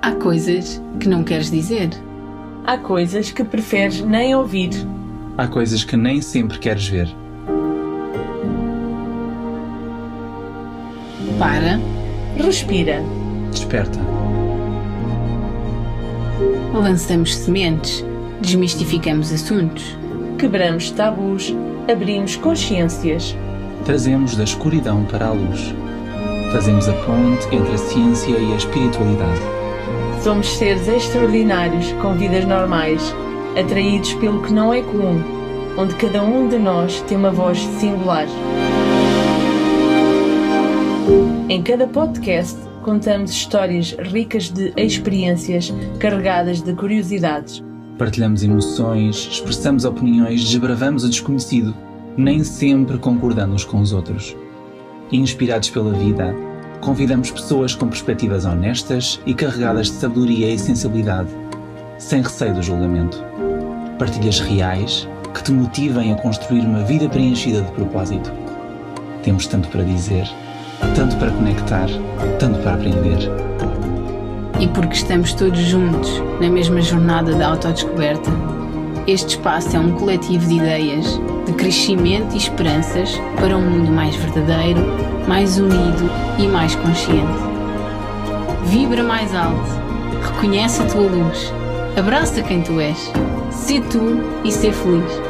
Há coisas que não queres dizer. Há coisas que preferes nem ouvir. Há coisas que nem sempre queres ver. Para, Respira. Desperta. lançamos sementes, desmistificamos assuntos. Quebramos tabus. Abrimos consciências. Trazemos da escuridão para a luz. Fazemos a ponte entre a ciência e a espiritualidade. Somos seres extraordinários com vidas normais, atraídos pelo que não é comum, onde cada um de nós tem uma voz singular. Em cada podcast, contamos histórias ricas de experiências carregadas de curiosidades. Partilhamos emoções, expressamos opiniões, desbravamos o desconhecido, nem sempre concordando com os outros. Inspirados pela vida, convidamos pessoas com perspectivas honestas e carregadas de sabedoria e sensibilidade, sem receio do julgamento. Partilhas reais que te motivem a construir uma vida preenchida de propósito. Temos tanto para dizer, tanto para conectar, tanto para aprender. E porque estamos todos juntos na mesma jornada da autodescoberta, este espaço é um coletivo de ideias, de crescimento e esperanças para um mundo mais verdadeiro, mais unido e mais consciente. Vibra mais alto, reconhece a tua luz, abraça quem tu és, sê tu e sê feliz.